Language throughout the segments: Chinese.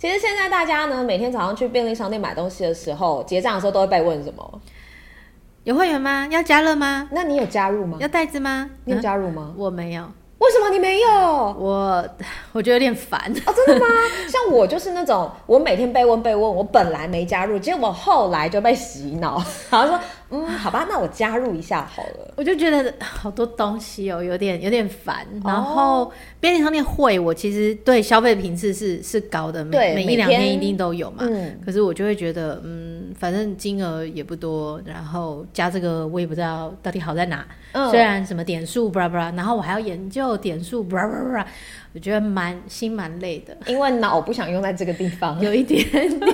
其实现在大家呢，每天早上去便利商店买东西的时候，结账的时候都会被问什么？有会员吗？要加热吗？那你有加入吗？要袋子吗？你有加入吗？嗯、我没有。为什么你没有？我我觉得有点烦哦，真的吗？像我就是那种，我每天被问被问，我本来没加入，结果我后来就被洗脑，然后说，嗯，好吧，那我加入一下好了。我就觉得好多东西哦，有点有点烦。然后便利商店会，我其实对消费频次是是高的，每每一两天一定都有嘛。嗯。可是我就会觉得，嗯，反正金额也不多，然后加这个我也不知道到底好在哪。嗯。虽然什么点数，布拉布拉，然后我还要研究。点数，我觉得蛮心蛮累的，因为脑不想用在这个地方，有一点点。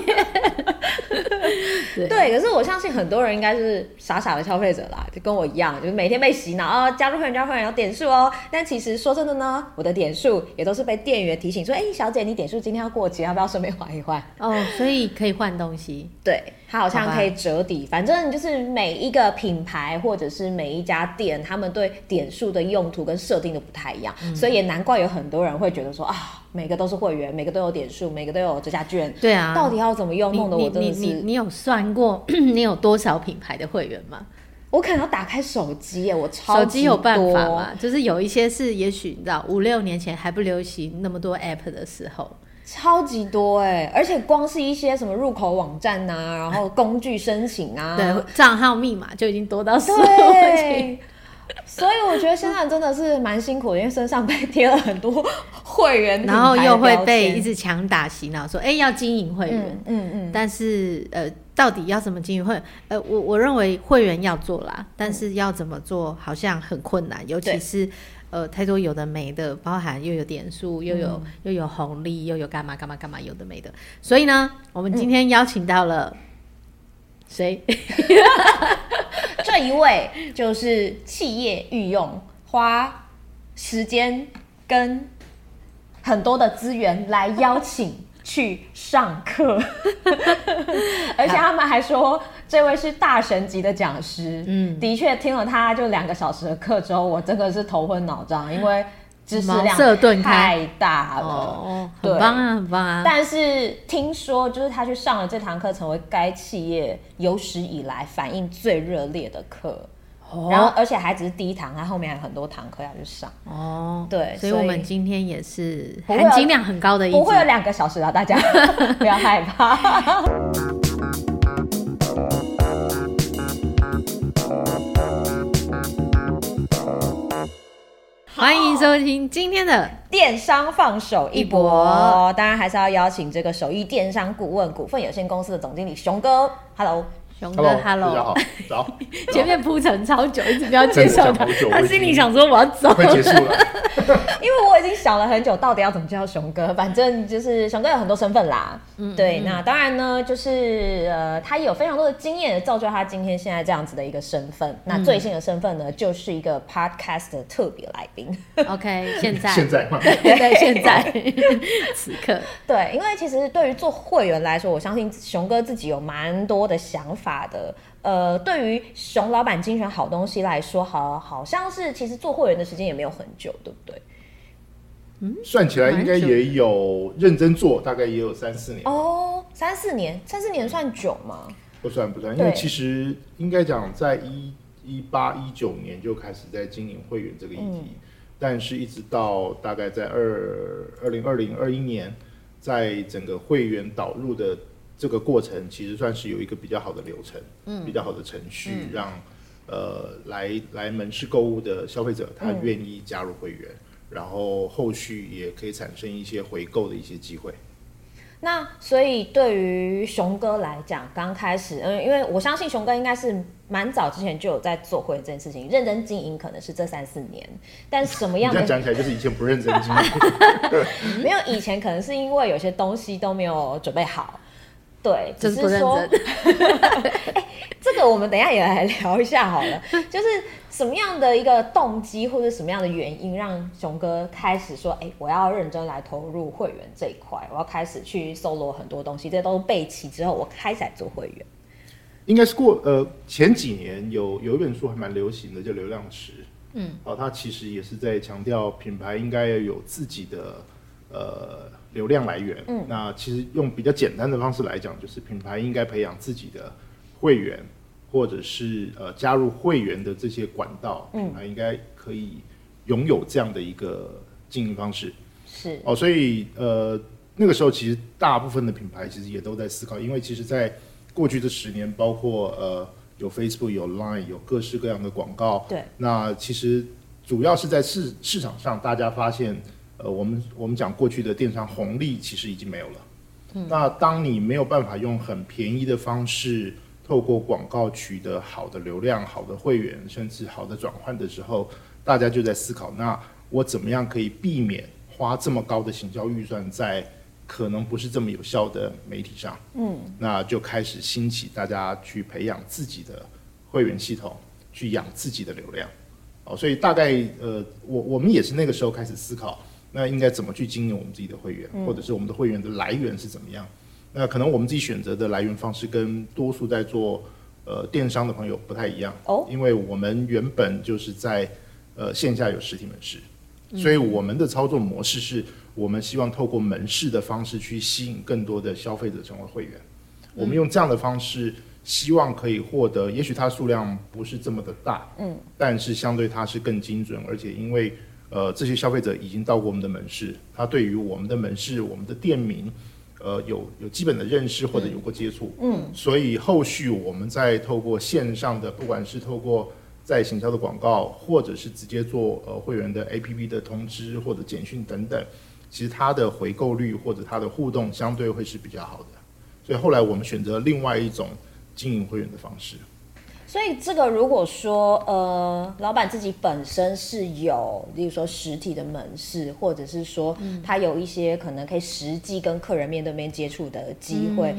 对，可是我相信很多人应该是傻傻的消费者啦，就跟我一样，就是每天被洗脑哦，加入会员加入会员要点数哦。但其实说真的呢，我的点数也都是被店员提醒说，哎、欸，小姐，你点数今天要过期，要不要顺便换一换？哦，所以可以换东西。对。它好像可以折抵，反正就是每一个品牌或者是每一家店，他们对点数的用途跟设定都不太一样，嗯，所以也难怪有很多人会觉得说啊，每个都是会员，每个都有点数，每个都有折价券。对啊，到底要怎么用？弄得我真的是。你你，你，你有算过 你有多少品牌的会员吗？我可能要打开手机耶，我超级多。手机有办法吗？就是有一些是，也许你知道，五六年前还不流行那么多 App 的时候。超级多哎、欸，而且光是一些什么入口网站呐、啊，然后工具申请啊，对，账号密码就已经多到死。对，所以我觉得现在真的是蛮辛苦的，因为身上被贴了很多会员，然后又会被一直强打洗脑，说哎、欸、要经营会员，嗯嗯，嗯，但是呃，到底要怎么经营会？呃，我我认为会员要做啦，但是要怎么做好像很困难，尤其是。呃，太多有的没的，包含又有点数，又有、嗯、又有红利，又有干嘛干嘛干嘛，有的没的。所以呢，我们今天邀请到了谁？嗯、这一位就是企业御用，花时间跟很多的资源来邀请。去上课，而且他们还说这位是大神级的讲师。嗯，的确听了他就两个小时的课之后，我真的是头昏脑胀，因为知识量太大了。哦，很棒啊，很棒啊！但是听说就是他去上了这堂课，成为该企业有史以来反应最热烈的课。Oh. 然后，而且还只是第一堂，他后面还有很多堂课要去上。哦、oh.，对，所以我们今天也是含金量很高的一集，不会有两个小时啊，大家 不要害怕。欢迎收听今天的电商放手一搏，当然还是要邀请这个首艺电商顾问股份有限公司的总经理熊哥，Hello。熊哥，Hello，大家好，早。前面铺陈超久，一直不要介绍他，他心里想说我要走，快结束了。因为我已经想了很久，到底要怎么叫熊哥？反正就是熊哥有很多身份啦。嗯，对，那当然呢，就是呃，他也有非常多的经验，造就他今天现在这样子的一个身份。嗯、那最新的身份呢，就是一个 Podcast 的特别来宾。OK，现在，现在吗？对对，现在，此刻。对，因为其实对于做会员来说，我相信熊哥自己有蛮多的想法。法的，呃，对于熊老板精选好东西来说，好，好像是其实做会员的时间也没有很久，对不对？嗯，算起来应该也有认真做，大概也有三四年哦，三四年，三四年算久吗？不算不算，因为其实应该讲在一一八一九年就开始在经营会员这个议题，嗯，但是一直到大概在二二零二零二一年，在整个会员导入的。这个过程其实算是有一个比较好的流程，嗯，比较好的程序，嗯、让呃来来门市购物的消费者他愿意加入会员，嗯，然后后续也可以产生一些回购的一些机会。那所以对于熊哥来讲，刚开始，嗯，因为我相信熊哥应该是蛮早之前就有在做会员这件事情，认真经营可能是这三四年，但什么样的？讲起来就是以前不认真经营，没有以前可能是因为有些东西都没有准备好。对，只是说，哎欸、这个我们等一下也来聊一下好了。就是什么样的一个动机，或者什么样的原因，让熊哥开始说：“哎、欸，我要认真来投入会员这一块，我要开始去搜罗很多东西，这些都是备齐之后，我开始来做会员。”应该是过呃前几年有有一本书还蛮流行的，叫《流量池》。嗯，哦，它其实也是在强调品牌应该要有自己的呃。流量来源。嗯，那其实用比较简单的方式来讲，就是品牌应该培养自己的会员，或者是呃加入会员的这些管道，品牌应该可以拥有这样的一个经营方式。是哦，所以呃那个时候其实大部分的品牌其实也都在思考，因为其实在过去这十年，包括呃有 Facebook、有 Line、有各式各样的广告，对，那其实主要是在市市场上，大家发现呃我们我们讲过去的电商红利其实已经没有了。嗯，那当你没有办法用很便宜的方式，透过广告取得好的流量、好的会员，甚至好的转换的时候，大家就在思考：那我怎么样可以避免花这么高的行销预算在可能不是这么有效的媒体上？嗯，那就开始兴起大家去培养自己的会员系统，去养自己的流量。哦，所以大概呃，我我们也是那个时候开始思考，那应该怎么去经营我们自己的会员，或者是我们的会员的来源是怎么样？那可能我们自己选择的来源方式跟多数在做呃电商的朋友不太一样哦，因为我们原本就是在呃线下有实体门市，所以我们的操作模式是我们希望透过门市的方式去吸引更多的消费者成为会员。我们用这样的方式，希望可以获得，也许它数量不是这么的大，嗯，但是相对它是更精准，而且因为呃这些消费者已经到过我们的门市，他对于我们的门市、我们的店名。呃，有有基本的认识或者有过接触，嗯，嗯，所以后续我们再透过线上的，不管是透过在行销的广告，或者是直接做呃会员的 APP 的通知或者简讯等等，其实它的回购率或者它的互动相对会是比较好的，所以后来我们选择另外一种经营会员的方式。所以这个如果说呃，老板自己本身是有，例如说实体的门市，或者是说他有一些可能可以实际跟客人面对面接触的机会，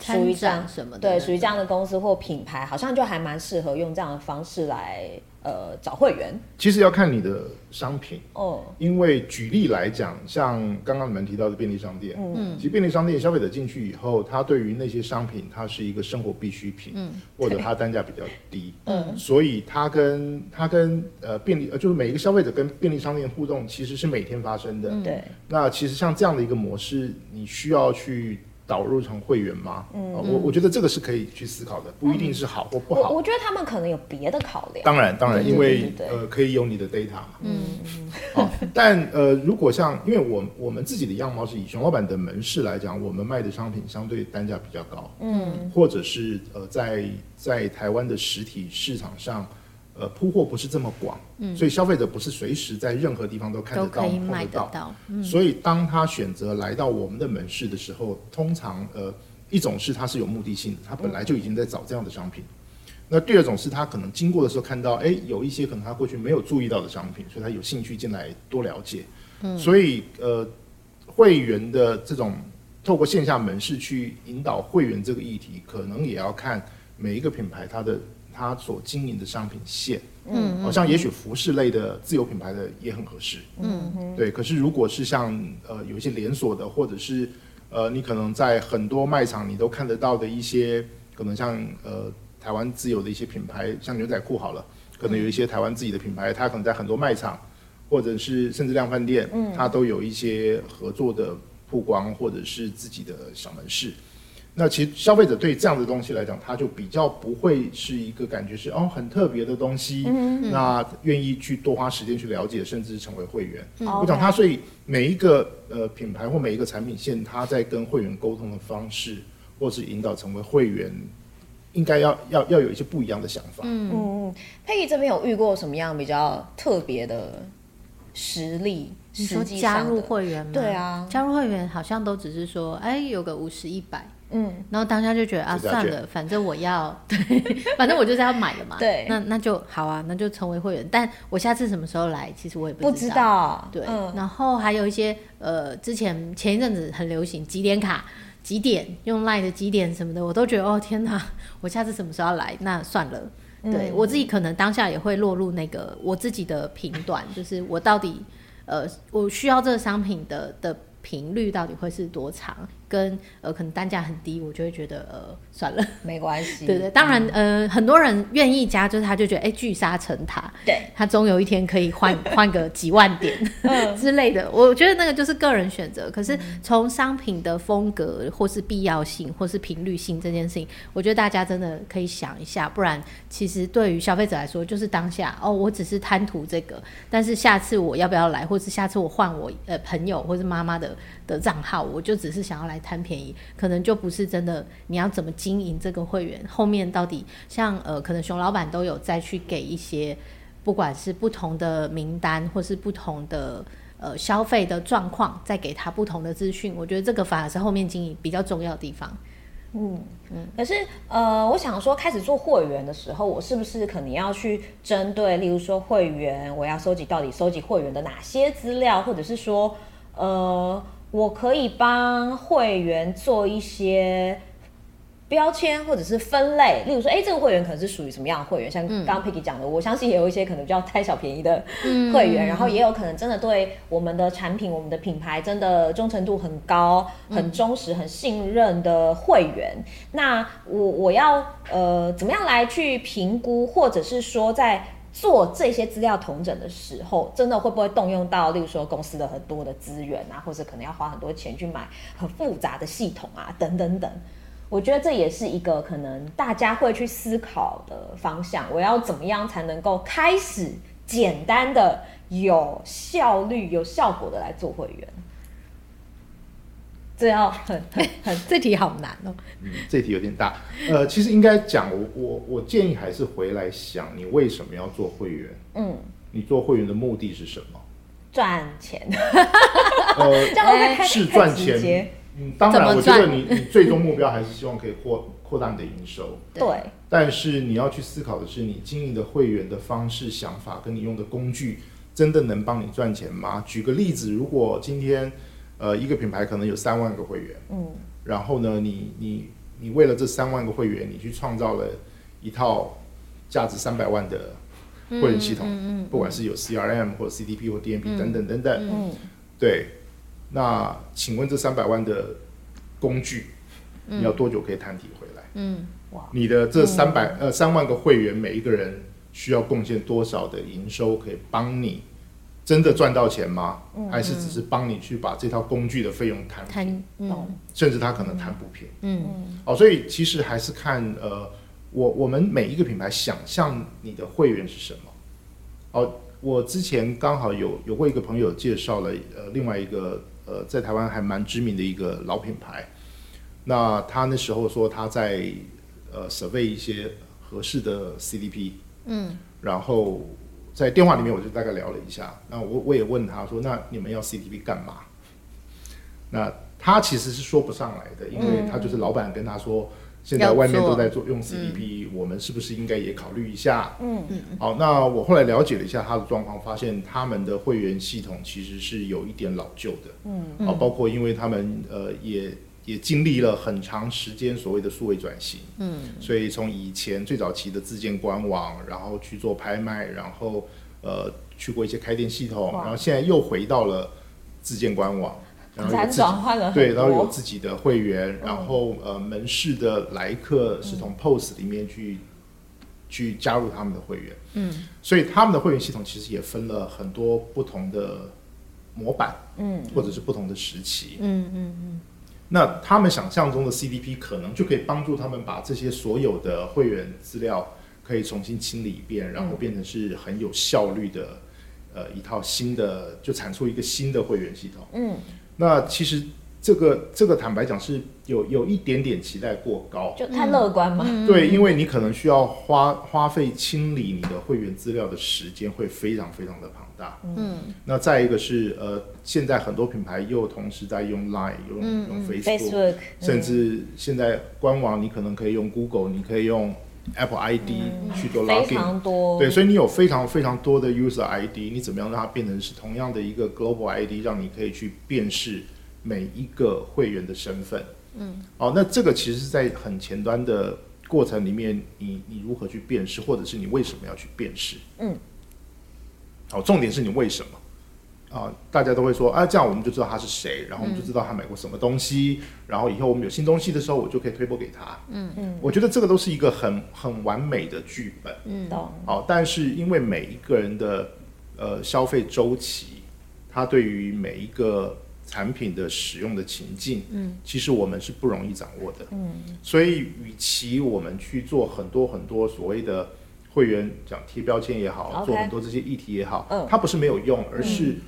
属、嗯、于这样什么的，对，属于这样的公司或品牌，好像就还蛮适合用这样的方式来。呃，找会员。其实要看你的商品。哦，因为举例来讲，像刚刚你们提到的便利商店，嗯，其实便利商店消费者进去以后，他对于那些商品，它是一个生活必需品，嗯，或者它单价比较低，嗯，所以它跟它跟呃便利呃就是每一个消费者跟便利商店互动，其实是每天发生的，对、嗯。那其实像这样的一个模式，你需要去。导入成会员吗？嗯，我我觉得这个是可以去思考的，不一定是好或不好。我，我觉得他们可能有别的考量。当然，当然，因为呃，可以有你的 data 嘛。嗯嗯。好，但呃，如果像，因为我我们自己的样貌是以熊老板的门市来讲，我们卖的商品相对单价比较高。嗯。或者是呃，在在台湾的实体市场上。呃，铺货不是这么广，嗯，所以消费者不是随时在任何地方都看得到、碰得到。嗯，所以当他选择来到我们的门市的时候，通常呃，一种是他是有目的性的，他本来就已经在找这样的商品。嗯，那第二种是他可能经过的时候看到，哎，有一些可能他过去没有注意到的商品，所以他有兴趣进来多了解。嗯，所以呃，会员的这种透过线下门市去引导会员这个议题，可能也要看每一个品牌它的。他所经营的商品线，嗯，好像也许服饰类的自有品牌的也很合适，嗯，对。可是如果是像呃有一些连锁的，或者是呃你可能在很多卖场你都看得到的一些，可能像呃台湾自有的一些品牌，像牛仔裤好了，可能有一些台湾自己的品牌，它可能在很多卖场，或者是甚至量贩店，嗯，它都有一些合作的曝光，或者是自己的小门市。那其实消费者对这样的东西来讲，他就比较不会是一个感觉是哦很特别的东西，嗯嗯，那愿意去多花时间去了解，甚至成为会员。嗯、我讲他，所以每一个呃品牌或每一个产品线，他在跟会员沟通的方式，或是引导成为会员，应该要要要有一些不一样的想法。嗯嗯，佩仪这边有遇过什么样比较特别的实例？你说加入会员吗？对啊，加入会员好像都只是说，哎，有个五十一百。嗯，然后当下就觉得啊，算了，反正我要，对，反正我就是要买了嘛。对，那那就好啊，那就成为会员。但我下次什么时候来，其实我也不知道。不知道。对，嗯、然后还有一些呃，之前前一阵子很流行几点卡，几点用 LINE 的几点什么的，我都觉得哦天哪，我下次什么时候要来？那算了。对、嗯、我自己可能当下也会落入那个我自己的评断，就是我到底呃，我需要这个商品的的频率到底会是多长？跟呃可能单价很低，我就会觉得呃算了，没关系。对对，当然、嗯、呃很多人愿意加，就是他就觉得哎聚沙成塔，对，他总有一天可以换 换个几万点 之类的。我觉得那个就是个人选择。可是从商品的风格或是必要性或是频率性这件事情，我觉得大家真的可以想一下，不然其实对于消费者来说，就是当下哦，我只是贪图这个，但是下次我要不要来，或是下次我换我呃朋友或是妈妈的的账号，我就只是想要来贪便宜，可能就不是真的。你要怎么经营这个会员？后面到底像呃，可能熊老板都有再去给一些，不管是不同的名单，或是不同的呃消费的状况，再给他不同的资讯。我觉得这个反而是后面经营比较重要的地方。嗯嗯。可是呃，我想说，开始做会员的时候，我是不是可能要去针对，例如说会员，我要收集到底收集会员的哪些资料，或者是说呃。我可以帮会员做一些标签或者是分类，例如说，哎，这个会员可能是属于什么样的会员？像刚刚 Peggy 讲的，我相信也有一些可能比较贪小便宜的会员，然后也有可能真的对我们的产品、我们的品牌真的忠诚度很高、很忠实、很信任的会员。那我我要呃怎么样来去评估，或者是说在做这些资料统整的时候，真的会不会动用到，例如说公司的很多的资源啊，或者可能要花很多钱去买很复杂的系统啊，等等等。我觉得这也是一个可能大家会去思考的方向。我要怎么样才能够开始简单的、有效率、有效果的来做会员？这要很很很，这题好难哦。嗯，这题有点大。呃，其实应该讲，我我我建议还是回来想，你为什么要做会员？嗯，你做会员的目的是什么？赚钱。呃，是赚钱。嗯，当然，我觉得你你最终目标还是希望可以扩扩大你的营收。对。但是你要去思考的是，你经营的会员的方式、想法，跟你用的工具，真的能帮你赚钱吗？举个例子，如果今天。呃，一个品牌可能有三万个会员，嗯，然后呢，你你你为了这三万个会员，你去创造了一套价值三百万的会员系统，嗯嗯嗯、不管是有 CRM 或者 CDP 或 DMP 等等等等，嗯，嗯对，那请问这三百万的工具，你要多久可以摊提回来？嗯，哇，你的这三百、嗯、呃三万个会员，每一个人需要贡献多少的营收可以帮你？真的赚到钱吗？还是只是帮你去把这套工具的费用摊平？嗯，甚至他可能摊不平。嗯嗯。哦，所以其实还是看呃，我我们每一个品牌想象你的会员是什么。哦，我之前刚好有有过一个朋友介绍了呃另外一个呃在台湾还蛮知名的一个老品牌，那他那时候说他在呃 survey 一些合适的 CDP，嗯，然后。在电话里面，我就大概聊了一下。那我我也问他说：“那你们要 CDP 干嘛？”那他其实是说不上来的，因为他就是老板跟他说：“现在外面都在做用 CDP，我们是不是应该也考虑一下？”嗯嗯。好，那我后来了解了一下他的状况，发现他们的会员系统其实是有一点老旧的。嗯嗯。啊，包括因为他们呃也。也经历了很长时间所谓的数位转型，嗯，所以从以前最早期的自建官网，然后去做拍卖，然后呃去过一些开店系统，然后现在又回到了自建官网，然后转换了。对，然后有自己的会员，然后呃门市的来客是从 POS 里面去去加入他们的会员，嗯，所以他们的会员系统其实也分了很多不同的模板，嗯，或者是不同的时期，嗯嗯嗯。那他们想象中的 CDP 可能就可以帮助他们把这些所有的会员资料可以重新清理一遍，然后变成是很有效率的，呃，一套新的，就产出一个新的会员系统。嗯，那其实。这个这个坦白讲是有有一点点期待过高，就太乐观嘛。嗯、对，因为你可能需要花花费清理你的会员资料的时间会非常非常的庞大。嗯，那再一个是呃，现在很多品牌又同时在用 Line，用、嗯、用 Facebook，, Facebook 甚至现在官网你可能可以用 Google，你可以用 Apple ID 去做 login，非常多。对，所以你有非常非常多的 user ID，你怎么样让它变成是同样的一个 global ID，让你可以去辨识。每一个会员的身份，嗯，哦，那这个其实是在很前端的过程里面，你你如何去辨识，或者是你为什么要去辨识，嗯，好，重点是你为什么，啊、呃，大家都会说啊，这样我们就知道他是谁，然后我们就知道他买过什么东西，嗯、然后以后我们有新东西的时候，我就可以推播给他。嗯。嗯，我觉得这个都是一个很很完美的剧本。嗯，好、哦，但是因为每一个人的呃消费周期，他对于每一个产品的使用的情境，嗯，其实我们是不容易掌握的。嗯，所以与其我们去做很多很多所谓的会员讲贴标签也好，Okay. 做很多这些议题也好，嗯，它不是没有用，而是。嗯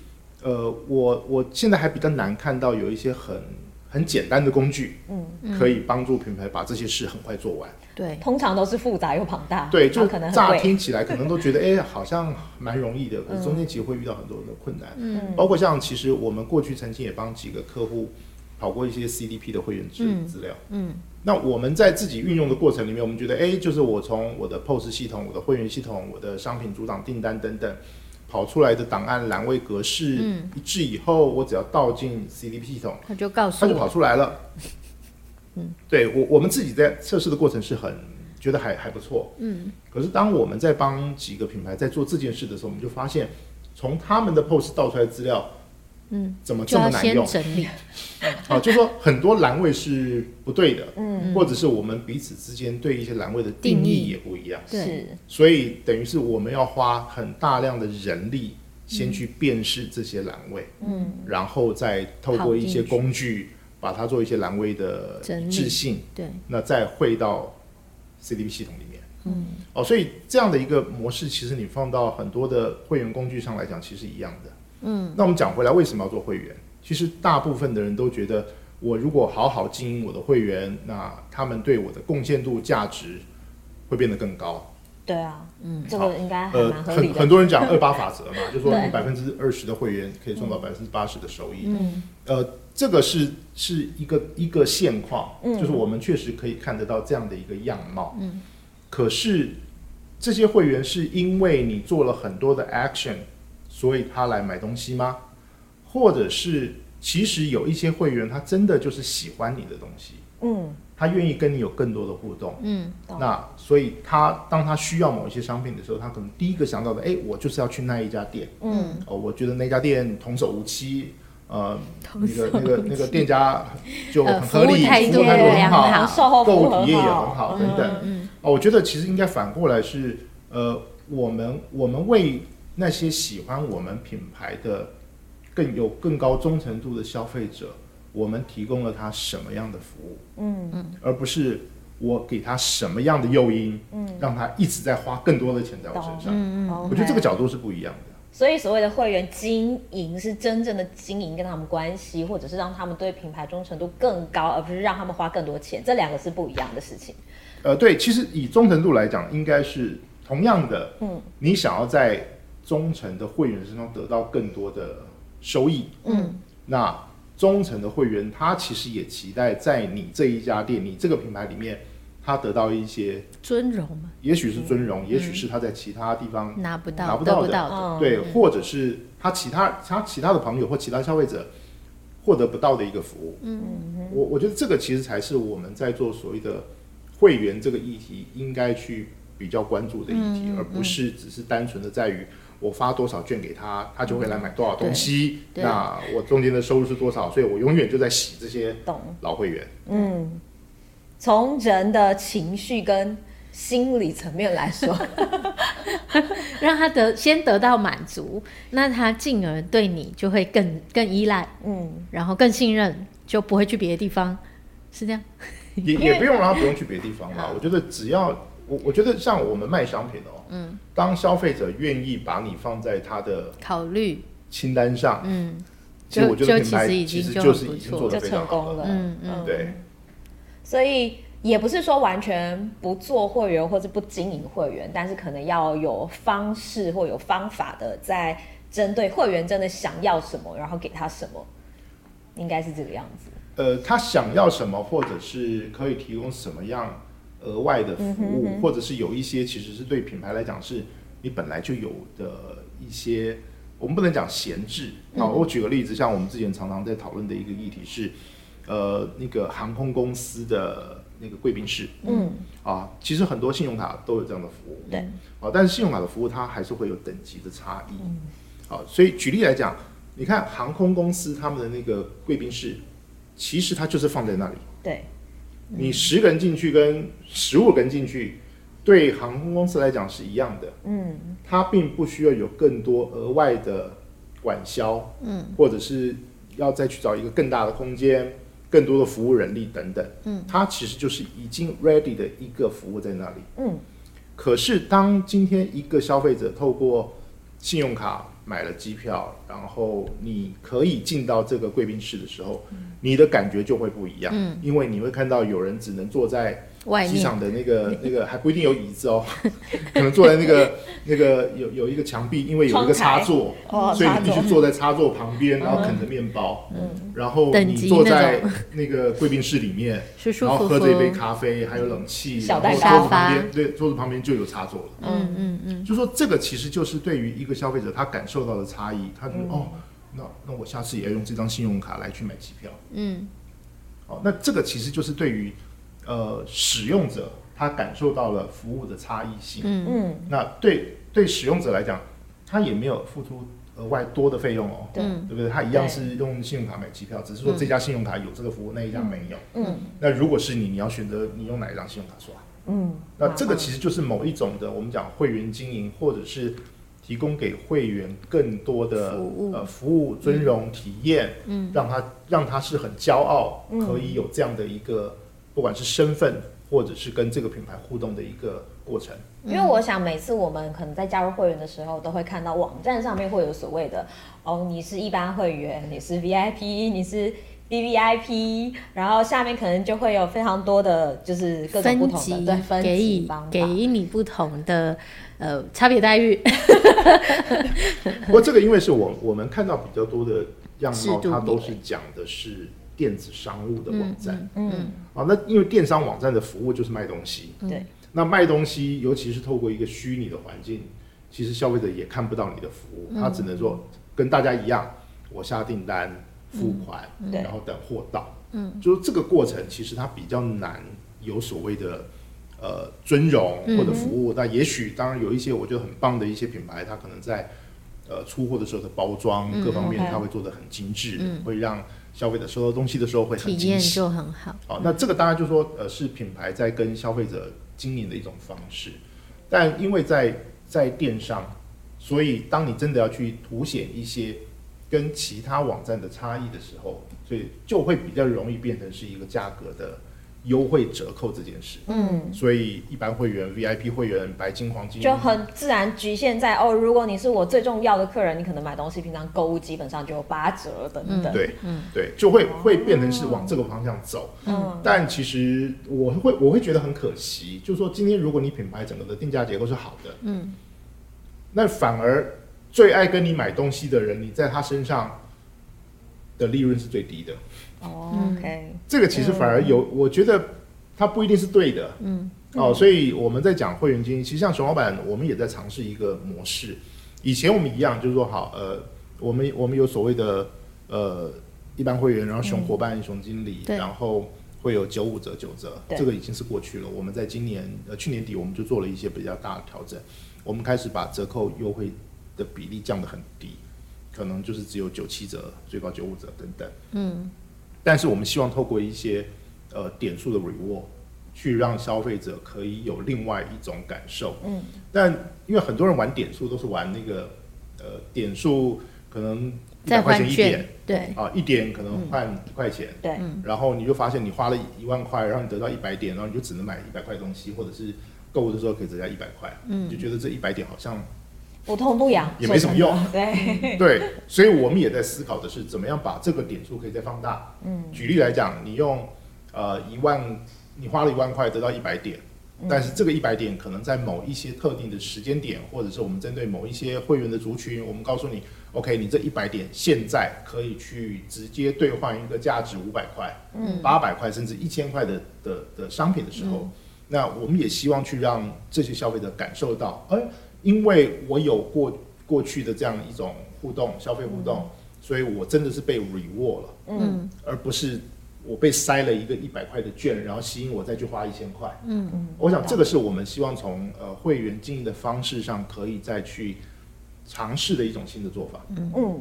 呃，我我现在还比较难看到有一些很很简单的工具，嗯，可以帮助品牌把这些事很快做完。对，通常都是复杂又庞大。对，就可能乍听起来可能都觉得，哎，好像蛮容易的，可是中间其实会遇到很多的困难。嗯，包括像其实我们过去曾经也帮几个客户跑过一些 CDP 的会员资资料。嗯，嗯，那我们在自己运用的过程里面，我们觉得，哎，就是我从我的 POS 系统、我的会员系统、我的商品主档订单等等。跑出来的档案栏位格式一致以后，嗯、我只要倒进 CDP 系统，它就告诉，它就跑出来了。嗯，对我我们自己在测试的过程是很觉得还还不错。嗯，可是当我们在帮几个品牌在做这件事的时候，我们就发现，从他们的 POS 倒出来的资料。嗯，怎么这么难用？整理，好，就是说很多栏位是不对的，嗯，或者是我们彼此之间对一些栏位的定义。也不一样，对，所以等于是我们要花很大量的人力先去辨识这些栏位，嗯，然后再透过一些工具把它做一些栏位的一致性，对，那再汇到 CDP 系统里面，嗯，哦，所以这样的一个模式，其实你放到很多的会员工具上来讲，其实一样的。嗯，那我们讲回来，为什么要做会员？其实大部分的人都觉得，我如果好好经营我的会员，那他们对我的贡献度、价值会变得更高。对啊，嗯，这个应该还蛮合理的。呃、很很多人讲二八法则嘛，就说你百分之二十的会员可以赚到百分之八十的收益。嗯，呃，这个是是一个一个现况，嗯，就是我们确实可以看得到这样的一个样貌。嗯，可是这些会员是因为你做了很多的 action。所以他来买东西吗？或者是其实有一些会员，他真的就是喜欢你的东西，嗯，他愿意跟你有更多的互动，嗯，那所以他当他需要某一些商品的时候，他可能第一个想到的，哎，我就是要去那一家店，嗯，哦，我觉得那家店童叟无欺，呃，那个那个那个店家就很合理，服务态度很好，购物体验也很好，等等，嗯，哦，我觉得其实应该反过来是，呃，我们我们为那些喜欢我们品牌的、更有更高忠诚度的消费者，我们提供了他什么样的服务？嗯嗯，而不是我给他什么样的诱因，嗯，让他一直在花更多的钱在我身上。嗯嗯，我觉得这个角度是不一样的。所以所谓的会员经营是真正的经营跟他们关系，或者是让他们对品牌忠诚度更高，而不是让他们花更多钱。这两个是不一样的事情。呃，对，其实以忠诚度来讲，应该是同样的。嗯，你想要在忠诚的会员身上得到更多的收益，嗯，那忠诚的会员他其实也期待在你这一家店、你这个品牌里面，他得到一些尊荣嘛？也许是尊荣，也许是他在其他地方拿不到、拿不到的，对，或者是他其他他其他的朋友或其他消费者获得不到的一个服务。嗯，我我觉得这个其实才是我们在做所谓的会员这个议题应该去比较关注的议题，而不是只是单纯的在于。我发多少券给他，他就会来买多少东西。嗯、那我中间的收入是多少？所以我永远就在洗这些老会员。嗯，从人的情绪跟心理层面来说，让他得先得到满足，那他进而对你就会更更依赖，嗯，然后更信任，就不会去别的地方，是这样？也也不用让他不用去别的地方吧。我觉得只要。我我觉得像我们卖商品哦，嗯，当消费者愿意把你放在他的考虑。清单上，嗯，其实我觉得品牌其实就是已经做得非常好了，嗯。嗯，对。所以也不是说完全不做会员或者不经营会员，但是可能要有方式或有方法的，在针对会员真的想要什么，然后给他什么，应该是这个样子。呃，他想要什么，或者是可以提供什么样？额外的服务，或者是有一些其实是对品牌来讲是你本来就有的一些，我们不能讲闲置。好，我举个例子，像我们之前常常在讨论的一个议题是，呃，那个航空公司的那个贵宾室，嗯，啊，其实很多信用卡都有这样的服务，对，啊，但是信用卡的服务它还是会有等级的差异，嗯，好，所以举例来讲，你看航空公司他们的那个贵宾室，其实它就是放在那里。对，你十个人进去跟十五个人进去，对航空公司来讲是一样的。嗯，它并不需要有更多额外的管销，嗯，或者是要再去找一个更大的空间、更多的服务人力等等。嗯，它其实就是已经 ready 的一个服务在那里。嗯，可是当今天一个消费者透过信用卡买了机票，然后你可以进到这个贵宾室的时候，嗯、你的感觉就会不一样。嗯，因为你会看到有人只能坐在机场的那个 那个还不一定有椅子哦，可能坐在那个 那个有有一个墙壁，因为有一个插座，哦、所以你必须坐在插座旁边，然后啃着面包。嗯，然后你坐在那个贵宾室里面，然后喝着一杯咖啡，还有冷气，然后桌子旁边对桌子旁边就有插座了。嗯嗯嗯，就说这个其实就是对于一个消费者他感受到的差异，他觉得哦，那那我下次也要用这张信用卡来去买机票。嗯，好，那这个其实就是对于。呃，使用者他感受到了服务的差异性，嗯。嗯，那对对使用者来讲，他也没有付出额外多的费用哦，对，对不对？他一样是用信用卡买机票，只是说这家信用卡有这个服务，那一家没有，嗯，那如果是你，你要选择你用哪一张信用卡刷？嗯，那这个其实就是某一种的，我们讲会员经营，或者是提供给会员更多的服务。呃服务、尊荣、体验，嗯，让他让他是很骄傲，可以有这样的一个。不管是身份，或者是跟这个品牌互动的一个过程，因为我想每次我们可能在加入会员的时候，都会看到网站上面会有所谓的哦，你是一般会员，你是 VIP，你是 VVIP，然后下面可能就会有非常多的就是各种不同的分级，对，分级给给你不同的呃差别待遇。不过这个因为是我我们看到比较多的样貌，它都是讲的是。电子商务的网站，嗯，嗯，啊，那因为电商网站的服务就是卖东西，对、嗯，那卖东西，尤其是透过一个虚拟的环境，其实消费者也看不到你的服务，他只能说跟大家一样，我下订单、付款，嗯、然后等货到，嗯，就是这个过程其实它比较难有所谓的呃尊荣或者服务，那、嗯、也许当然有一些我觉得很棒的一些品牌，它可能在呃出货的时候的包装各方面，它会做的很精致，嗯、会让。消费者收到东西的时候会很惊喜，就很好。好，那这个当然就是说，呃，是品牌在跟消费者经营的一种方式。但因为在在电商，所以当你真的要去凸显一些跟其他网站的差异的时候，所以就会比较容易变成是一个价格的。优惠折扣这件事，嗯，所以一般会员、VIP 会员、白金、黄金。就很自然局限在哦，如果你是我最重要的客人，你可能买东西平常购物基本上就有八折等等，嗯、对，嗯，对，就会会变成是往这个方向走，嗯，但其实我会我会觉得很可惜，就是说今天如果你品牌整个的定价结构是好的，嗯，那反而最爱跟你买东西的人，你在他身上的利润是最低的。哦，OK，这个其实反而有，我觉得它不一定是对的，嗯，哦，所以我们在讲会员经营，其实像熊老板，我们也在尝试一个模式。以前我们一样，就是说好，呃，我们我们有所谓的呃一般会员，然后熊伙伴、熊经理，然后会有九五折、九折，这个已经是过去了。我们在今年呃去年底，我们就做了一些比较大的调整，我们开始把折扣优惠的比例降得很低，可能就是只有九七折，最高九五折等等，嗯。但是我们希望透过一些呃点数的 reward，去让消费者可以有另外一种感受。嗯。但因为很多人玩点数都是玩那个呃点数可能一百块钱一点，对啊一点可能换一块钱，对。然后你就发现你花了一万块，然后你得到一百点，然后你就只能买一百块东西，或者是购物的时候可以折价一百块，嗯，就觉得这一百点好像。不痛不痒也没什么用，对。对，所以我们也在思考的是怎么样把这个点数可以再放大。嗯，举例来讲，你用呃一万，你花了一万块得到一百点，但是这个一百点可能在某一些特定的时间点，或者是我们针对某一些会员的族群，我们告诉你，OK，你这一百点现在可以去直接兑换一个价值五百块、嗯，八百块甚至一千块的的的商品的时候，那我们也希望去让这些消费者感受到，哎。因为我有过过去的这样一种互动，消费互动，嗯，所以我真的是被 reward 了，嗯，而不是我被塞了一个一百块的券，然后吸引我再去花一千块，嗯。嗯，我想这个是我们希望从呃会员经营的方式上可以再去尝试的一种新的做法，嗯。嗯。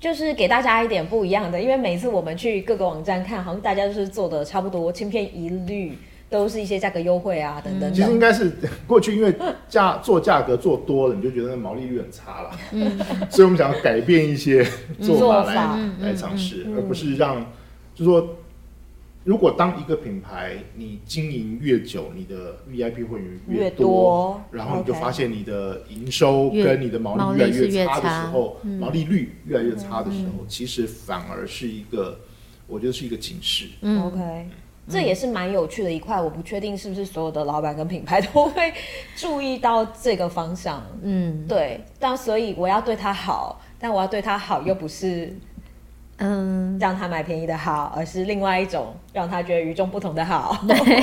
就是给大家一点不一样的，因为每次我们去各个网站看，好像大家都是做的差不多，千篇一律，都是一些价格优惠啊等等，等。其实应该是 过去因为价做价格做多了，你就觉得毛利率很差了，嗯，所以我们想要改变一些做法来做法来尝试，而不是让，就是说。如果当一个品牌你经营越久，你的 VIP 会员越多，越多，然后你就发现你的营收跟你的毛利越来越差的时候，毛利率越来越差的时候，嗯、其实反而是一个，我觉得是一个警示。嗯，OK，嗯，这也是蛮有趣的一块，我不确定是不是所有的老板跟品牌都会注意到这个方向。嗯，对，但所以我要对他好，但我要对他好又不是。嗯，让他买便宜的好，而是另外一种让他觉得与众不同的好。对，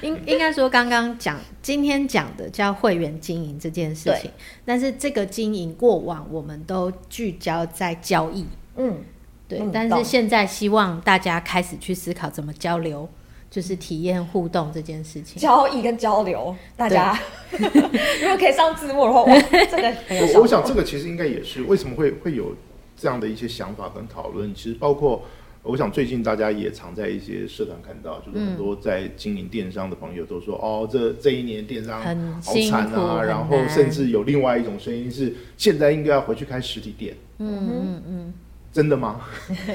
应应该说刚刚讲今天讲的叫会员经营这件事情，但是这个经营过往我们都聚焦在交易。嗯，对嗯。但是现在希望大家开始去思考怎么交流，就是体验互动这件事情。交易跟交流，大家 如果可以上字幕的话，哇，这个很我，我想这个其实应该也是为什么会会有。这样的一些想法跟讨论，其实包括，我想最近大家也常在一些社团看到，就是很多在经营电商的朋友都说，嗯、哦，这这一年电商好惨啊，然后甚至有另外一种声音是，现在应该要回去开实体店。嗯嗯嗯，真的吗？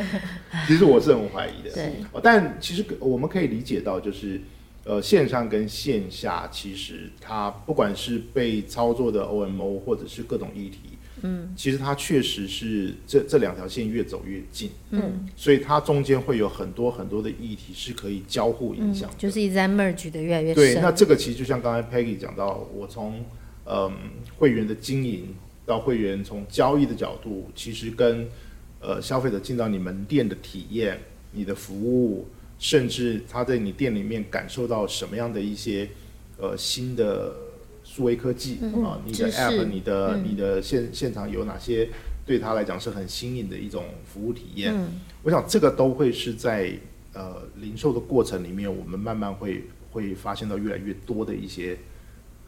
其实我是很怀疑的。对，但其实我们可以理解到，就是呃，线上跟线下，其实它不管是被操作的 OMO，或者是各种议题。嗯，其实它确实是这这两条线越走越近，嗯，所以它中间会有很多很多的议题是可以交互影响，嗯，就是一直在 merge 的越来越深。对，那这个其实就像刚才 Peggy 讲到，我从嗯会员的经营到会员从交易的角度，其实跟呃消费者进到你门店的体验、你的服务，甚至他在你店里面感受到什么样的一些呃新的。数位科技啊，你的 App，你的你的现现场有哪些对他来讲是很新颖的一种服务体验？我想这个都会是在呃零售的过程里面，我们慢慢会会发现到越来越多的一些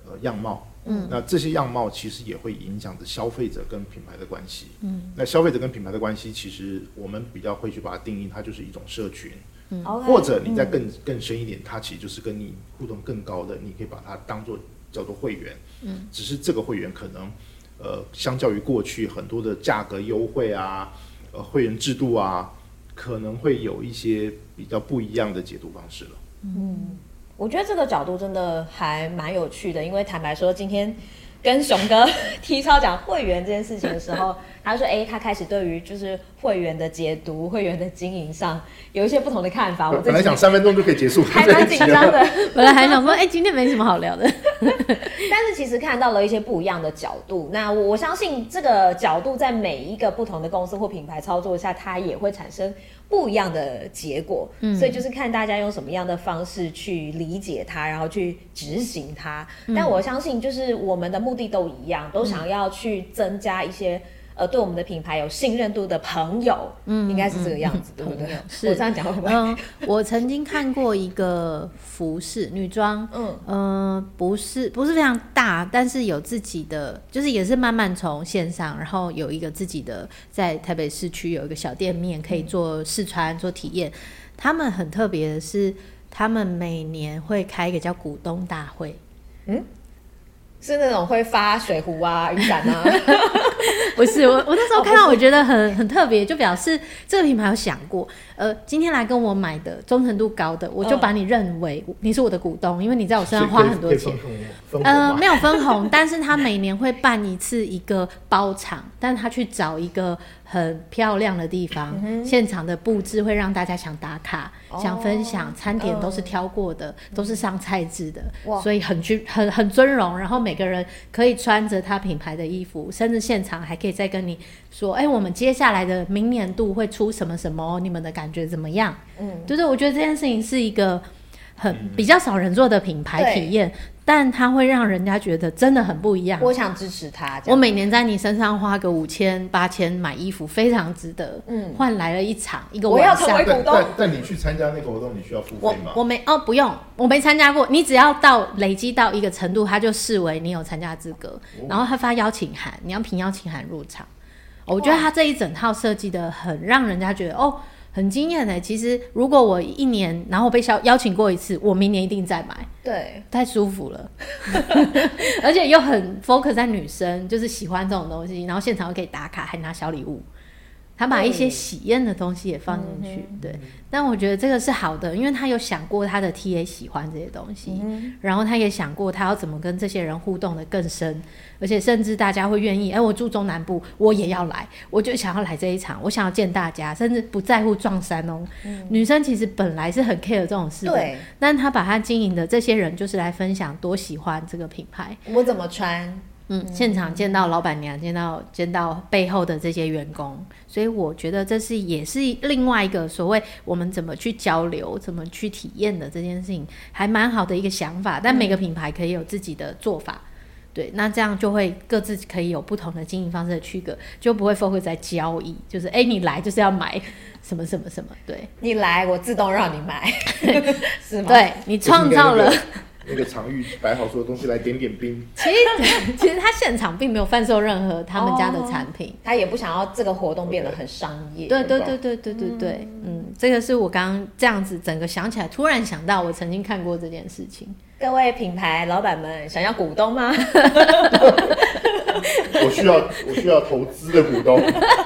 呃样貌。嗯，那这些样貌其实也会影响着消费者跟品牌的关系。嗯，那消费者跟品牌的关系，其实我们比较会去把它定义，它就是一种社群。嗯，或者你再更更深一点，它其实就是跟你互动更高的，你可以把它当做。叫做会员，嗯，只是这个会员可能，呃，相较于过去很多的价格优惠啊，呃，会员制度啊，可能会有一些比较不一样的解读方式了。嗯，我觉得这个角度真的还蛮有趣的，因为坦白说，今天跟熊哥 提超讲会员这件事情的时候。他说：“哎、欸，他开始对于就是会员的解读、会员的经营上有一些不同的看法。我本来想三分钟就可以结束，还蛮 紧张的。本来还想说，哎、欸，今天没什么好聊的。但是其实看到了一些不一样的角度。那我相信这个角度在每一个不同的公司或品牌操作下，它也会产生不一样的结果。嗯，所以就是看大家用什么样的方式去理解它，然后去执行它。嗯、但我相信，就是我们的目的都一样，都想要去增加一些。”呃，对我们的品牌有信任度的朋友，嗯，应该是这个样子，嗯、对不对？是我这样讲会不会？嗯，我曾经看过一个服饰女装，嗯，呃，不是不是非常大，但是有自己的，就是也是慢慢从线上，然后有一个自己的在台北市区有一个小店面，可以做试穿、做体验。他们很特别的是，他们每年会开一个叫股东大会，嗯。是那种会发水壶啊、雨伞啊 不是我。我那时候看到，我觉得很很特别，就表示这个品牌有想过，呃，今天来跟我买的忠诚度高的，我就把你认为你是我的股东，因为你在我身上花很多钱。呃，没有分红，但是他每年会办一次一个包场，但他去找一个。很漂亮的地方，嗯，现场的布置会让大家想打卡，哦、想分享，餐点都是挑过的，嗯、都是上菜制的，所以很尊很很尊荣。然后每个人可以穿着他品牌的衣服，甚至现场还可以再跟你说：“哎、欸，我们接下来的明年度会出什么什么，你们的感觉怎么样？”嗯，就是我觉得这件事情是一个很比较少人做的品牌体验。但它会让人家觉得真的很不一样。我想支持他。我每年在你身上花个五千八千买衣服，非常值得。嗯，换来了一场一个晚上。我要成为股东。但但你去参加那个活动，你需要付费吗？我我没哦，不用，我没参加过。你只要到累积到一个程度，他就视为你有参加资格，哦，然后他发邀请函，你要凭邀请函入场。我觉得他这一整套设计的很让人家觉得哦。很惊艳哎！其实如果我一年然后被邀邀请过一次，我明年一定再买。对，太舒服了，而且又很 focus 在女生，就是喜欢这种东西，然后现场又可以打卡，还拿小礼物。他把一些喜宴的东西也放进去，对。但我觉得这个是好的，因为他有想过他的 TA 喜欢这些东西，然后他也想过他要怎么跟这些人互动的更深，而且甚至大家会愿意，哎，我住中南部，我也要来，我就想要来这一场，我想要见大家，甚至不在乎撞衫哦。女生其实本来是很 care 这种事的，对。但他把他经营的这些人，就是来分享多喜欢这个品牌，我怎么穿。嗯，现场见到老板娘，见到见到背后的这些员工，所以我觉得这是也是另外一个所谓我们怎么去交流、怎么去体验的这件事情，还蛮好的一个想法。但每个品牌可以有自己的做法，嗯、对，那这样就会各自可以有不同的经营方式的区隔，就不会 focus 在交易，就是哎、欸，你来就是要买什么什么什么，对，你来我自动让你买，是吗？对，你创造了。那个场域摆好所有东西来点点冰。其实 其实他现场并没有贩售任何他们家的产品，哦，他也不想要这个活动变得很商业。对对对对对对对，嗯，嗯，这个是我刚刚这样子整个想起来，突然想到我曾经看过这件事情。各位品牌老板们，想要股东吗？我需要我需要投资的股东，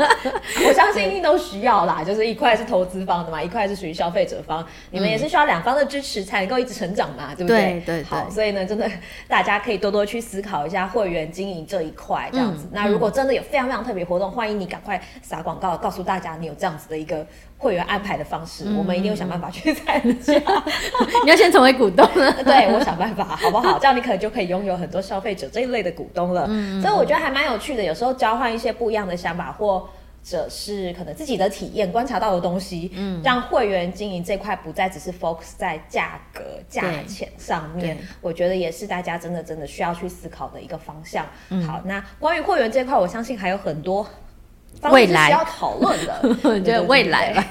我相信一定都需要啦。就是一块是投资方的嘛，一块是属于消费者方，你们也是需要两方的支持才能够一直成长嘛，对不对？对对对。好，所以呢，真的大家可以多多去思考一下会员经营这一块，这样子。嗯、那如果真的有非常非常特别活动，欢迎你赶快撒广告，告诉大家你有这样子的一个会员安排的方式，嗯、我们一定会想办法去参加。你要先成为股东，对，我想办法，好不好？这样你可能就可以拥有很多消费者这一类的股东了。嗯，所以我觉得还蛮有趣的，有时候交换一些不一样的想法，或者是可能自己的体验、观察到的东西，嗯，让会员经营这块不再只是 focus 在价格、价钱上面。我觉得也是大家真的真的需要去思考的一个方向。嗯，好，那关于会员这块，我相信还有很多。未来要讨论的，对未来吧。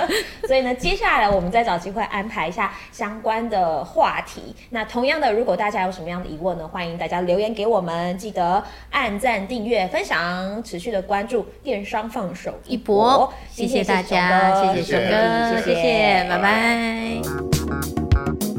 所以呢，接下来我们再找机会安排一下相关的话题。那同样的，如果大家有什么样的疑问呢，欢迎大家留言给我们，记得按赞、订阅、分享，持续的关注电商放手一搏。谢谢大家，谢谢熊哥，谢谢，拜拜。